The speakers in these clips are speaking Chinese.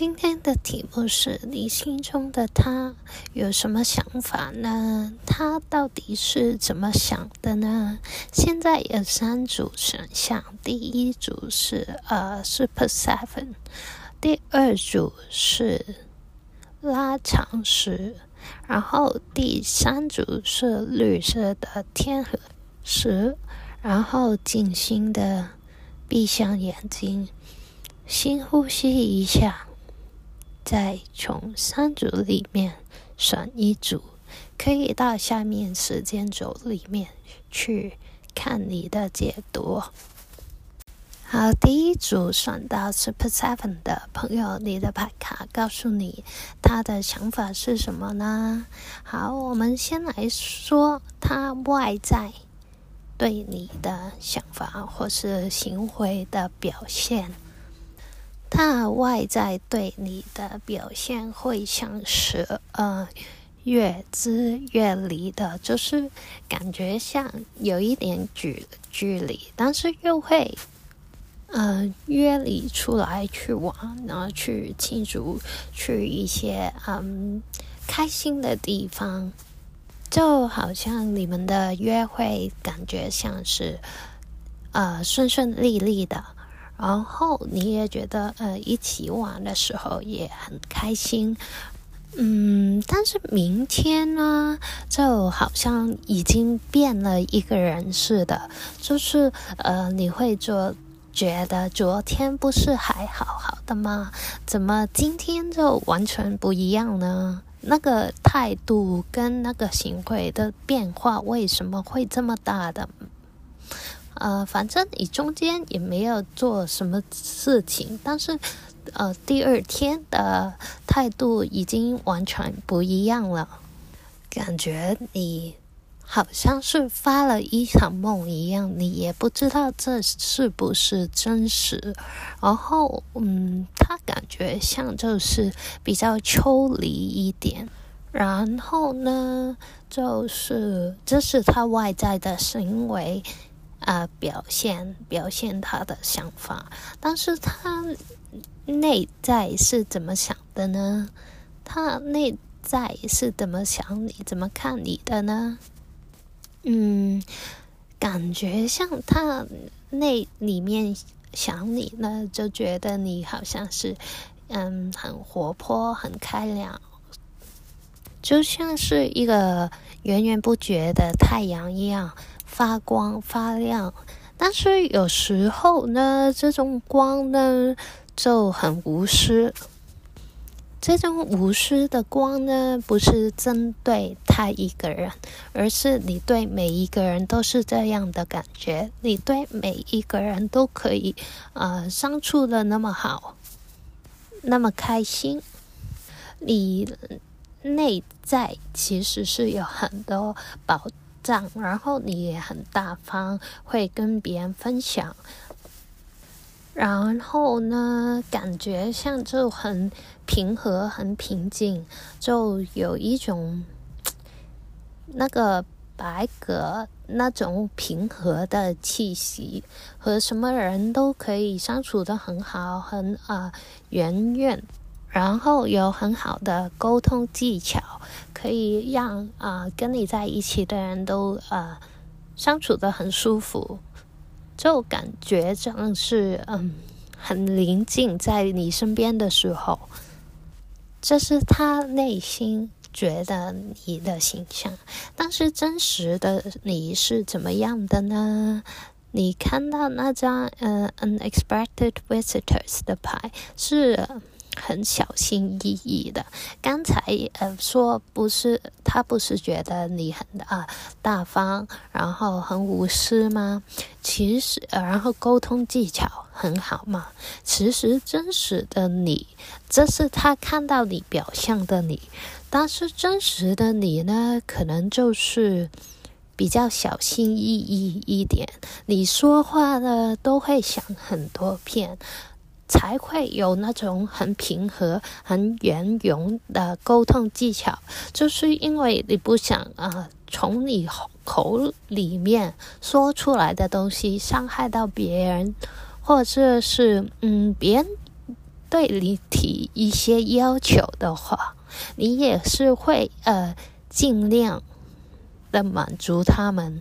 今天的题目是你心中的他有什么想法呢？他到底是怎么想的呢？现在有三组选项，第一组是呃 Super Seven，第二组是拉长石，然后第三组是绿色的天河石，然后静心的闭上眼睛，深呼吸一下。再从三组里面选一组，可以到下面时间轴里面去看你的解读。好，第一组选到 Super Seven 的朋友，你的牌卡告诉你他的想法是什么呢？好，我们先来说他外在对你的想法或是行为的表现。他外在对你的表现会像是呃越支越离的，就是感觉像有一点距距离，但是又会呃约你出来去玩，然后去庆祝，去一些嗯开心的地方，就好像你们的约会感觉像是呃顺顺利利的。然后你也觉得，呃，一起玩的时候也很开心，嗯，但是明天呢，就好像已经变了一个人似的，就是，呃，你会就觉得昨天不是还好好的吗？怎么今天就完全不一样呢？那个态度跟那个行为的变化为什么会这么大的？呃，反正你中间也没有做什么事情，但是，呃，第二天的态度已经完全不一样了，感觉你好像是发了一场梦一样，你也不知道这是不是真实。然后，嗯，他感觉像就是比较抽离一点。然后呢，就是这是他外在的行为。啊、表现表现他的想法，但是他内在是怎么想的呢？他内在是怎么想你、怎么看你的呢？嗯，感觉像他内里面想你呢，就觉得你好像是嗯很活泼、很开朗，就像是一个源源不绝的太阳一样。发光发亮，但是有时候呢，这种光呢就很无私。这种无私的光呢，不是针对他一个人，而是你对每一个人都是这样的感觉。你对每一个人都可以，呃，相处的那么好，那么开心。你内在其实是有很多宝。然后你也很大方，会跟别人分享。然后呢，感觉像就很平和、很平静，就有一种那个白鸽那种平和的气息，和什么人都可以相处得很好，很啊圆润。然后有很好的沟通技巧，可以让啊、跟你在一起的人都、呃、相处得很舒服，就感觉像是嗯很临近在你身边的时候，这是他内心觉得你的形象。但是真实的你是怎么样的呢？你看到那张呃 Unexpected Visitors 的牌是。很小心翼翼的。刚才呃说不是他不是觉得你很啊大方，然后很无私吗？其实呃然后沟通技巧很好嘛。其实真实的你，这是他看到你表象的你，但是真实的你呢，可能就是比较小心翼翼一点。你说话呢都会想很多遍。才会有那种很平和、很圆融的沟通技巧，就是因为你不想啊、从你口里面说出来的东西伤害到别人，或者是嗯，别人对你提一些要求的话，你也是会呃尽量的满足他们。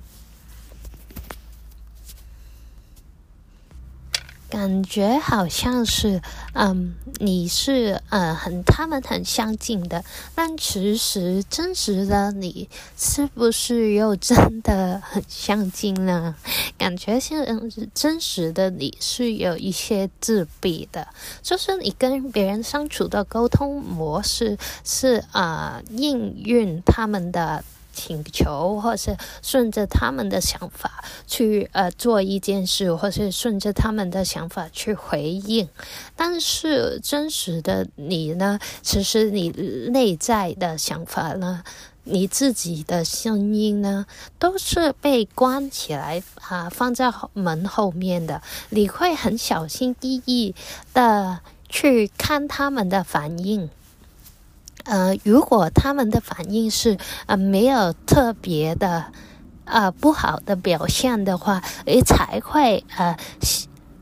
感觉好像是，嗯，你是呃很他们很相近的，但其实真实的你是不是又真的很相近呢？感觉像真实的你是有一些自闭的，就是你跟别人相处的沟通模式是啊、呃，应运他们的。请求，或是顺着他们的想法去呃做一件事，或是顺着他们的想法去回应。但是真实的你呢？其实你内在的想法呢，你自己的声音呢，都是被关起来啊、放在门后面的。你会很小心翼翼的去看他们的反应。呃，如果他们的反应是呃没有特别的呃不好的表现的话，诶才会呃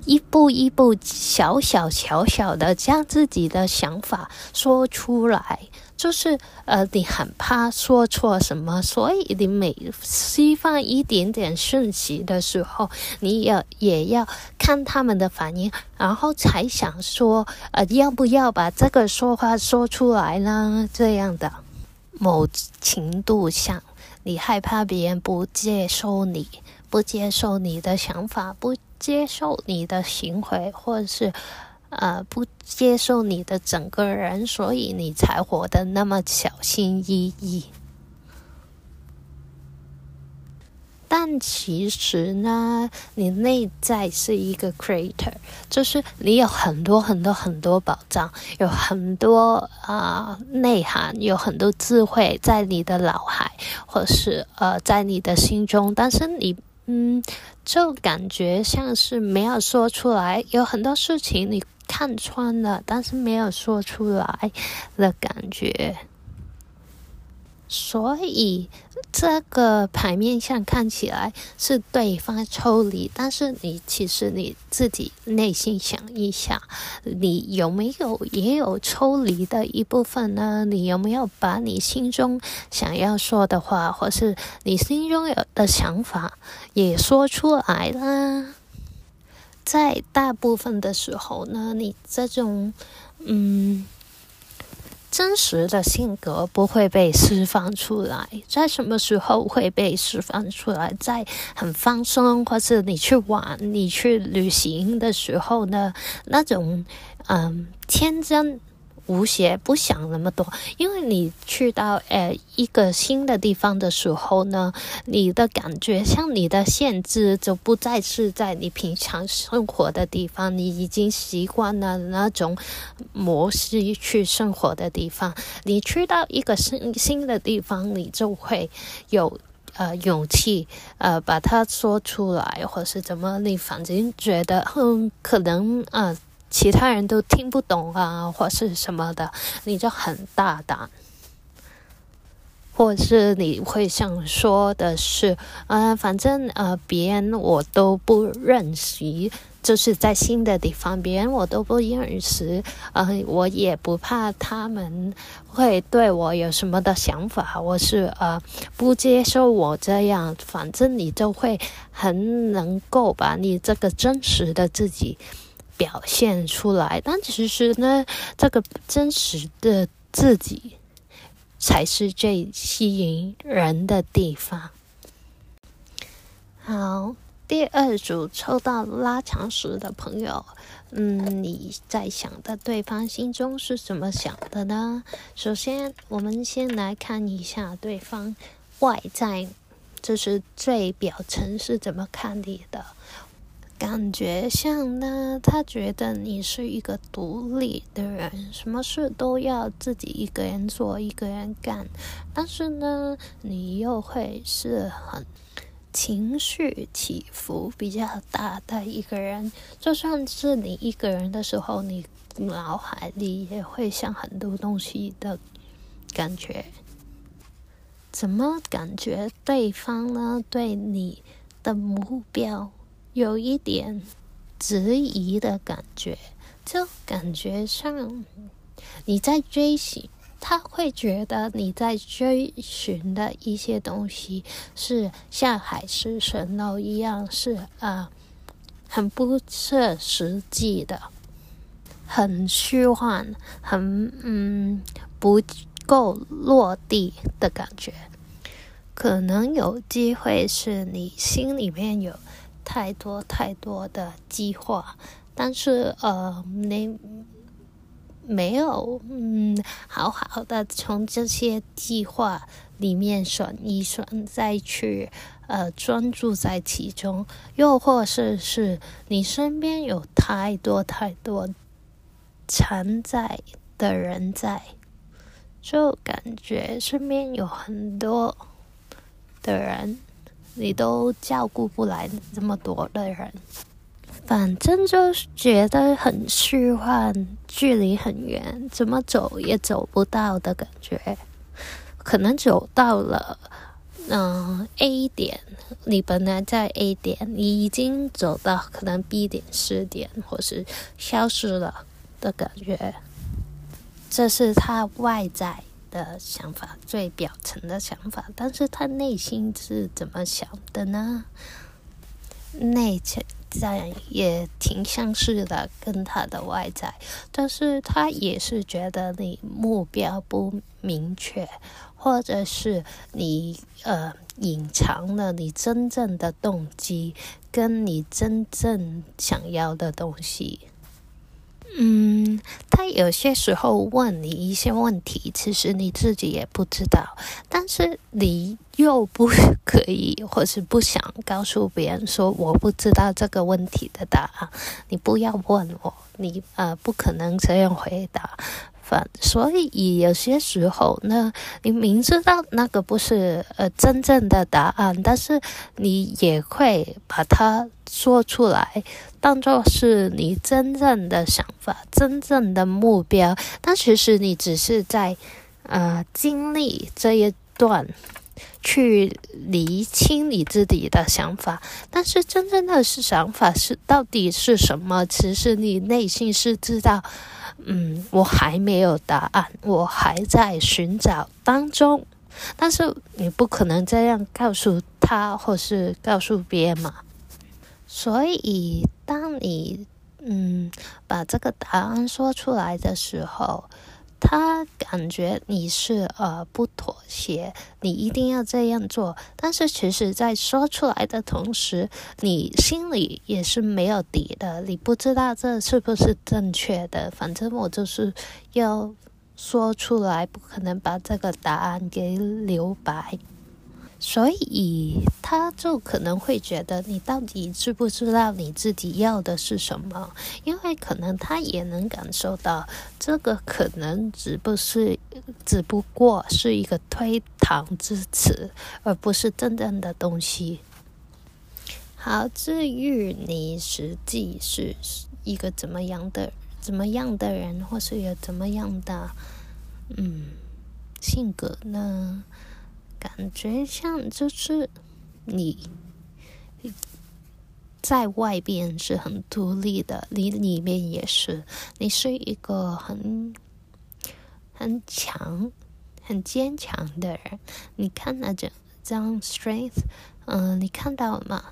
一步一步小小小小的将自己的想法说出来。就是呃，你很怕说错什么，所以你每释放一点点讯息的时候，你也也要看他们的反应，然后才想说呃，要不要把这个说话说出来。呢？这样的某程度上，你害怕别人不接受你，不接受你的想法，不接受你的行为，或者是。呃，不接受你的整个人，所以你才活得那么小心翼翼。但其实呢，你内在是一个 creator，就是你有很多很多很多宝藏，有很多啊、内涵，有很多智慧在你的脑海，或是呃在你的心中，但是你。嗯，就感觉像是没有说出来，有很多事情你看穿了，但是没有说出来的感觉。所以这个牌面上看起来是对方抽离，但是你其实你自己内心想一想，你有没有也有抽离的一部分呢？你有没有把你心中想要说的话，或是你心中有的想法也说出来啦？在大部分的时候呢，你这种嗯。真实的性格不会被释放出来，在什么时候会被释放出来？在很放松，或是你去玩、你去旅行的时候呢？那种嗯，天真。无邪，不想那么多，因为你去到呃一个新的地方的时候呢，你的感觉像你的限制就不再是在你平常生活的地方，你已经习惯了那种模式去生活的地方。你去到一个新新的地方，你就会有呃勇气呃把它说出来，或是怎么，你反正觉得嗯可能呃。其他人都听不懂啊，或是什么的，你就很大胆，或是你会想说的是，呃，反正呃，别人我都不认识，就是在新的地方，别人我都不认识，呃，我也不怕他们会对我有什么的想法，我是呃不接受我这样，反正你就会很能够把你这个真实的自己。表现出来，但其实呢，这个真实的自己才是最吸引人的地方。好，第二组抽到拉长石的朋友，嗯，你在想的对方心中是怎么想的呢？首先，我们先来看一下对方外在，就是最表层是怎么看你的。感觉像呢，他觉得你是一个独立的人，什么事都要自己一个人做，一个人干。但是呢，你又会是很情绪起伏比较大的一个人。就算是你一个人的时候，你脑海里也会想很多东西的感觉。怎么感觉对方呢？对你的目标？有一点质疑的感觉，就感觉上你在追寻，他会觉得你在追寻的一些东西是像海市蜃楼一样，是啊、呃，很不切实际的，很虚幻，很嗯不够落地的感觉。可能有机会是你心里面有太多太多的计划，但是呃，你没有嗯好好的从这些计划里面选一选，再去呃专注在其中，又或是是你身边有太多太多缠在的人在，就感觉身边有很多。的人，你都照顾不来这么多的人，反正就是觉得很虚幻，距离很远，怎么走也走不到的感觉。可能走到了，嗯、，A 点，你本来在 A 点，你已经走到可能 B 点、C 点，或是消失了的感觉。这是他外在。的想法，最表层的想法，但是他内心是怎么想的呢？内在也挺相似的，跟他的外在，但是他也是觉得你目标不明确，或者是你呃隐藏了你真正的动机，跟你真正想要的东西。嗯，他有些时候问你一些问题，其实你自己也不知道，但是你又不可以，或是不想告诉别人说我不知道这个问题的答案，你不要问我，你呃不可能这样回答。所以有些时候呢，你明知道那个不是呃真正的答案，但是你也会把它说出来，当做是你真正的想法、真正的目标。但其实你只是在呃经历这一段，去厘清你自己的想法。但是真正的是想法是到底是什么？其实你内心是知道。嗯，我还没有答案，我还在寻找当中。但是你不可能这样告诉他，或是告诉别人嘛。所以，当你嗯把这个答案说出来的时候，他感觉你是呃不妥协，你一定要这样做。但是其实，在说出来的同时，你心里也是没有底的，你不知道这是不是正确的。反正我就是要说出来，不可能把这个答案给留白。所以他就可能会觉得你到底知不知道你自己要的是什么？因为可能他也能感受到这个可能只不是，只不过是一个推搪之词，而不是真正的东西。好，至于你实际是一个怎么样的、怎么样的人，或是有怎么样的嗯性格呢？感觉像就是你在外边是很独立的，你里面也是，你是一个很很强、很坚强的人。你看那这张 strength，嗯、你看到了吗？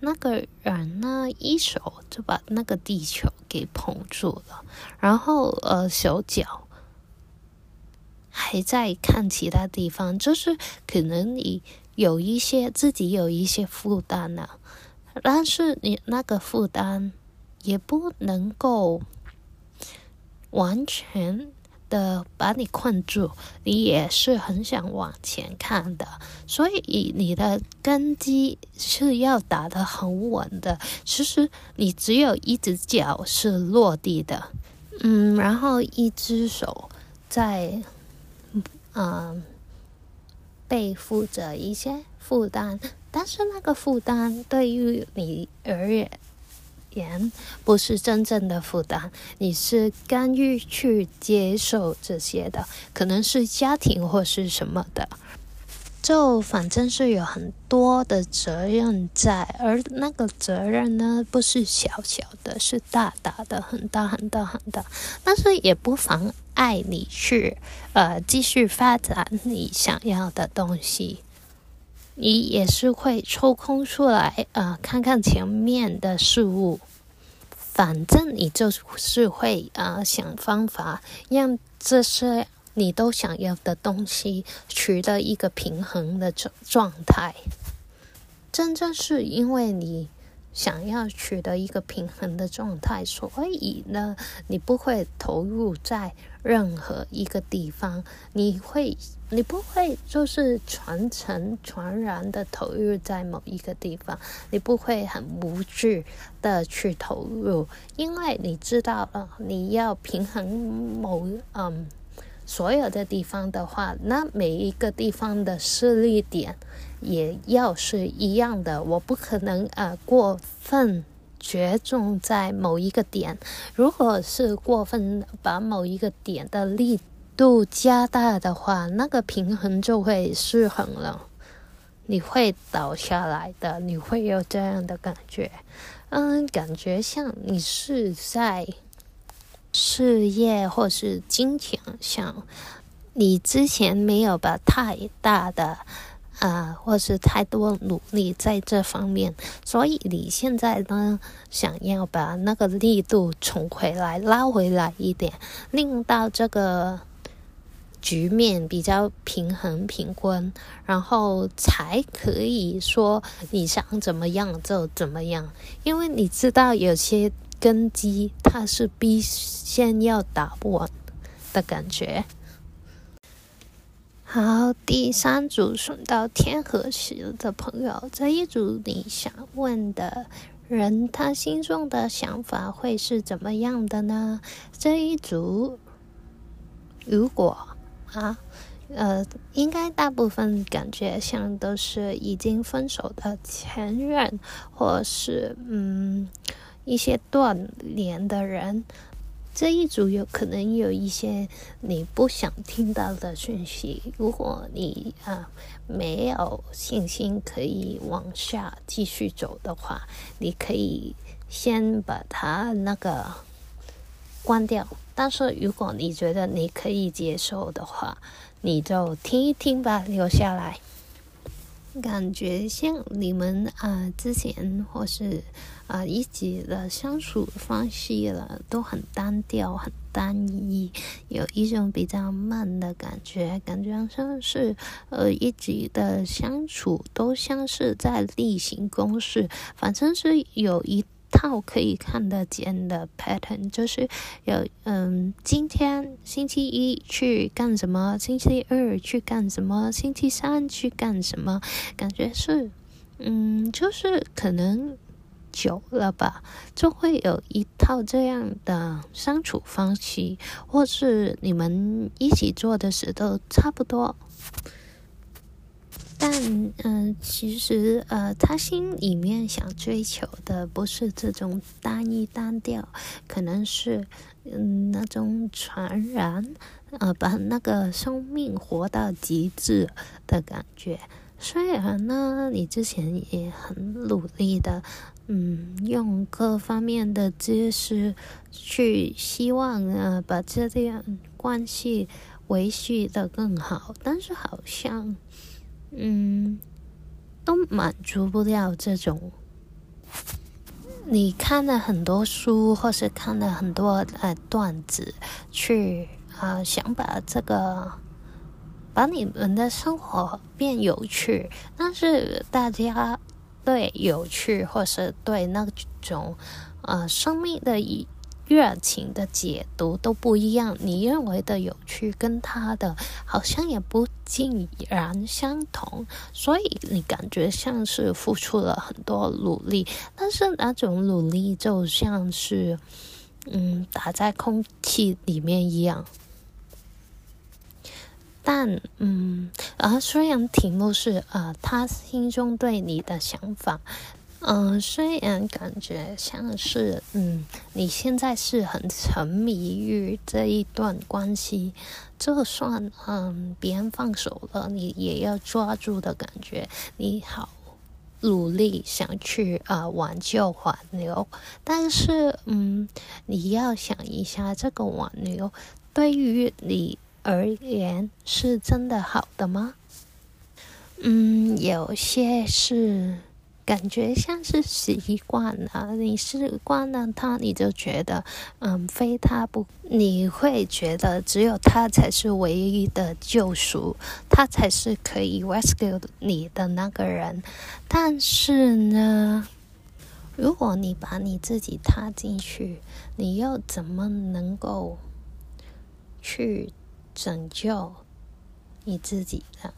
那个人呢，一手就把那个地球给捧住了，然后呃，手脚。还在看其他地方，就是可能你有一些自己有一些负担呢，但是你那个负担也不能够完全的把你困住，你也是很想往前看的，所以你的根基是要打得很稳的。其实你只有一只脚是落地的，嗯，然后一只手在。嗯，背负着一些负担，但是那个负担对于你而言不是真正的负担，你是甘于去接受这些的，可能是家庭或是什么的。就反正是有很多的责任在，而那个责任呢，不是小小的，是大大的，很大很大很大。但是也不妨碍你去呃继续发展你想要的东西。你也是会抽空出来呃看看前面的事物，反正你就是会呃想方法让这些。你都想要的东西取得一个平衡的状状态，真正是因为你想要取得一个平衡的状态，所以呢，你不会投入在任何一个地方，你会，你不会就是全程全然的投入在某一个地方，你不会很无惧的去投入，因为你知道了，你要平衡某嗯。所有的地方的话，那每一个地方的势力点也要是一样的。我不可能呃过分着重在某一个点。如果是过分把某一个点的力度加大的话，那个平衡就会失衡了，你会倒下来的。你会有这样的感觉，嗯，感觉像你是在。事业或是金钱上，你之前没有把太大的啊、呃，或是太多努力在这方面，所以你现在呢，想要把那个力度重回来，拉回来一点，令到这个局面比较平衡平均，然后才可以说你想怎么样就怎么样，因为你知道有些。根基，它是必先要打不稳的感觉。好，第三组选到天河石的朋友，这一组你想问的人，他心中的想法会是怎么样的呢？这一组，如果啊，呃，应该大部分感觉像都是已经分手的前任，或是嗯。一些断联的人，这一组有可能有一些你不想听到的讯息。如果你啊没有信心可以往下继续走的话，你可以先把它那个关掉。但是如果你觉得你可以接受的话，你就听一听吧，留下来。感觉像你们啊、之前或是啊、一起的相处方式了，都很单调、很单一，有一种比较慢的感觉，感觉像是呃一起的相处都像是在例行公事，反正是有一。套可以看得见的 pattern 就是有嗯，今天星期一去干什么，星期二去干什么，星期三去干什么，感觉是嗯，就是可能久了吧，就会有一套这样的相处方式，或是你们一起做的事都差不多。但嗯、其实呃，他心里面想追求的不是这种单一单调，可能是嗯那种传染，呃，把那个生命活到极致的感觉。虽然呢，你之前也很努力的，嗯，用各方面的知识去希望呃把这段关系维系得更好，但是好像。嗯，都满足不了这种。你看了很多书，或是看了很多呃段子，去啊、想把这个把你们的生活变有趣，但是大家对有趣或是对那种呃生命的意。热情的解读都不一样，你认为的有趣跟他的好像也不尽然相同，所以你感觉像是付出了很多努力，但是那种努力就像是嗯打在空气里面一样。但嗯，啊虽然题目是呃他心中对你的想法。嗯，虽然感觉像是，嗯，你现在是很沉迷于这一段关系，就算嗯别人放手了，你也要抓住的感觉，你好努力想去啊、呃、挽救挽留，但是嗯，你要想一下，这个挽留对于你而言是真的好的吗？嗯，有些是。感觉像是习惯了，你习惯了他，你就觉得，嗯，非他不，你会觉得只有他才是唯一的救赎，他才是可以 rescue 你的那个人。但是呢，如果你把你自己踏进去，你又怎么能够去拯救你自己呢？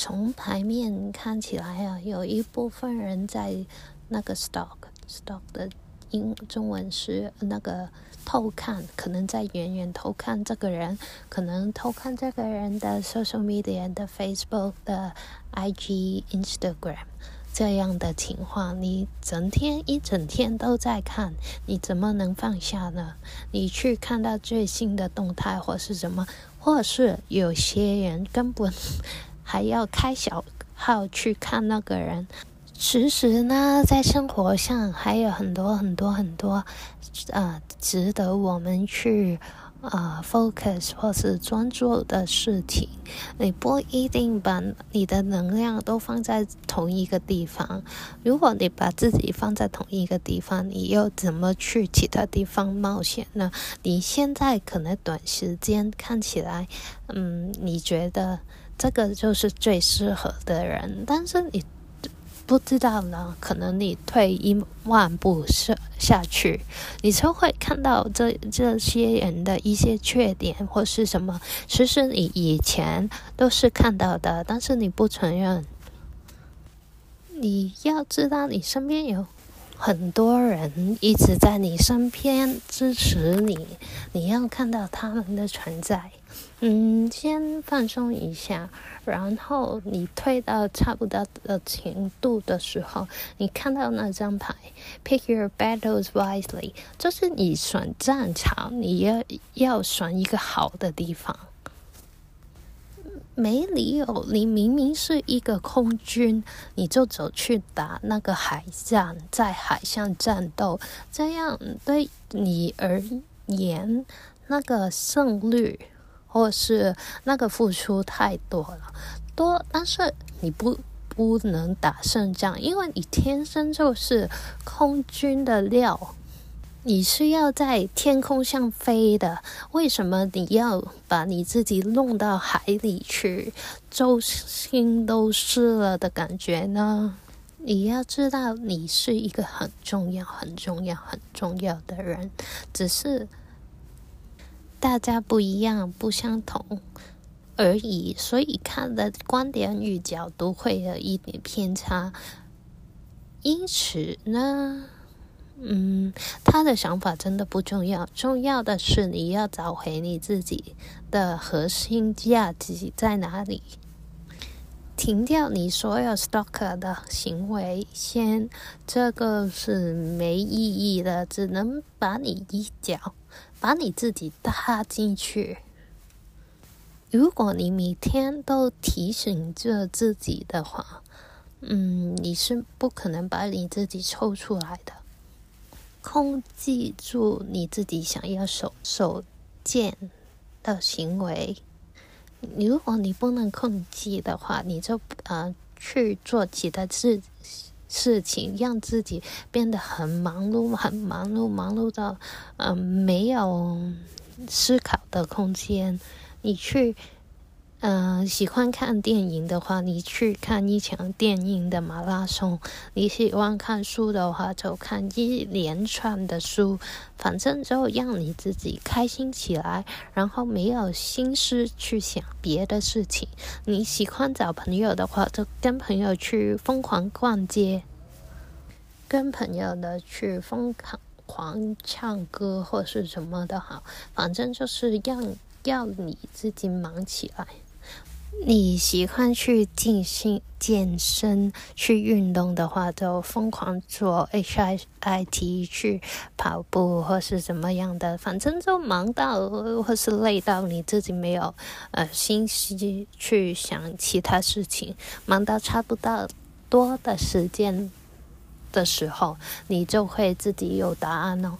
从牌面看起来啊，有一部分人在那个 stock stalk 的英中文是那个偷看，可能在远远偷看这个人，可能偷看这个人的 social media 的 Facebook 的 IG Instagram 这样的情况，你整天一整天都在看，你怎么能放下呢？你去看到最新的动态或是什么，或是有些人根本。还要开小号去看那个人，其实呢，在生活上还有很多很多很多，呃，值得我们去呃 focus 或是专注的事情。你不一定把你的能量都放在同一个地方。如果你把自己放在同一个地方，你又怎么去其他地方冒险呢？你现在可能短时间看起来，嗯，你觉得。这个就是最适合的人，但是你不知道呢，可能你退一万步下下去，你就会看到这这些人的一些缺点或是什么。其实你以前都是看到的，但是你不承认。你要知道，你身边有很多人一直在你身边支持你，你要看到他们的存在。嗯，先放松一下，然后你退到差不多的程度的时候，你看到那张牌，Pick your battles wisely，就是你选战场，你要要选一个好的地方。没理由，你明明是一个空军，你就走去打那个海战，在海上战斗，这样对你而言，那个胜率。或是那个付出太多了，多，但是你不不能打胜仗，因为你天生就是空军的料，你是要在天空上飞的。为什么你要把你自己弄到海里去，周心都湿了的感觉呢？你要知道，你是一个很重要、很重要、很重要的人，只是。大家不一样，不相同而已，所以看的观点与角度会有一点偏差。因此呢，嗯，他的想法真的不重要，重要的是你要找回你自己的核心价值在哪里。停掉你所有 stalker 的行为，先，这个是没意义的，只能把你一脚。把你自己踏进去。如果你每天都提醒着自己的话，嗯，你是不可能把你自己抽出来的。控制住你自己想要手手贱的行为。如果你不能控制的话，你就呃去做其他事。事情让自己变得很忙碌，很忙碌，忙碌到嗯、呃、没有思考的空间。你去嗯、喜欢看电影的话，你去看一场电影的马拉松；你喜欢看书的话，就看一连串的书。反正就让你自己开心起来，然后没有心思去想别的事情。你喜欢找朋友的话，就跟朋友去疯狂逛街。跟朋友的去疯狂狂唱歌或是什么的好，反正就是让要你自己忙起来。你喜欢去进行健身、去运动的话，就疯狂做 HIIT，去跑步或是怎么样的，反正就忙到或是累到你自己没有呃心思去想其他事情，忙到差不多多的时间的时候，你就会自己有答案哦。